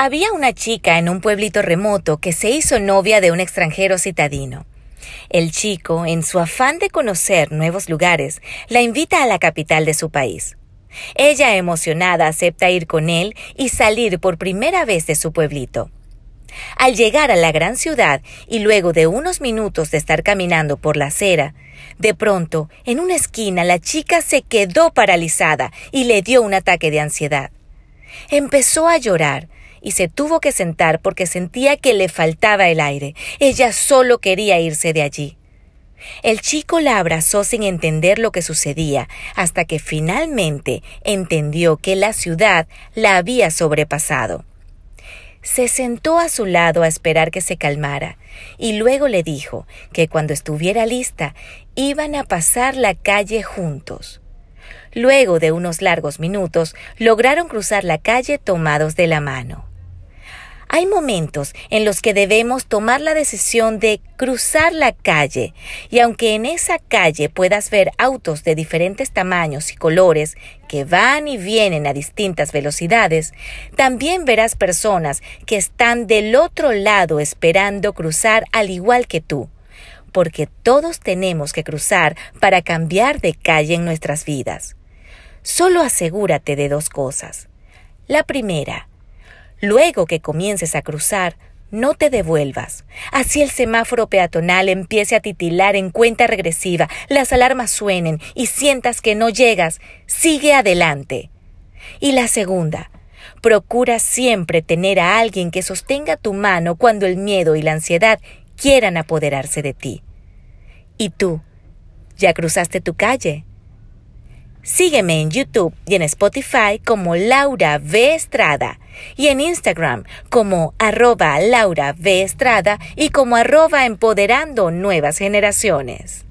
Había una chica en un pueblito remoto que se hizo novia de un extranjero citadino. El chico, en su afán de conocer nuevos lugares, la invita a la capital de su país. Ella, emocionada, acepta ir con él y salir por primera vez de su pueblito. Al llegar a la gran ciudad y luego de unos minutos de estar caminando por la acera, de pronto, en una esquina, la chica se quedó paralizada y le dio un ataque de ansiedad. Empezó a llorar, y se tuvo que sentar porque sentía que le faltaba el aire. Ella solo quería irse de allí. El chico la abrazó sin entender lo que sucedía, hasta que finalmente entendió que la ciudad la había sobrepasado. Se sentó a su lado a esperar que se calmara, y luego le dijo que cuando estuviera lista iban a pasar la calle juntos. Luego de unos largos minutos lograron cruzar la calle tomados de la mano. Hay momentos en los que debemos tomar la decisión de cruzar la calle y aunque en esa calle puedas ver autos de diferentes tamaños y colores que van y vienen a distintas velocidades, también verás personas que están del otro lado esperando cruzar al igual que tú, porque todos tenemos que cruzar para cambiar de calle en nuestras vidas. Solo asegúrate de dos cosas. La primera, Luego que comiences a cruzar, no te devuelvas. Así el semáforo peatonal empiece a titilar en cuenta regresiva, las alarmas suenen y sientas que no llegas, sigue adelante. Y la segunda, procura siempre tener a alguien que sostenga tu mano cuando el miedo y la ansiedad quieran apoderarse de ti. ¿Y tú? ¿Ya cruzaste tu calle? Sígueme en YouTube y en Spotify como Laura V. Estrada y en Instagram como arroba Laura V. Estrada y como arroba empoderando nuevas generaciones.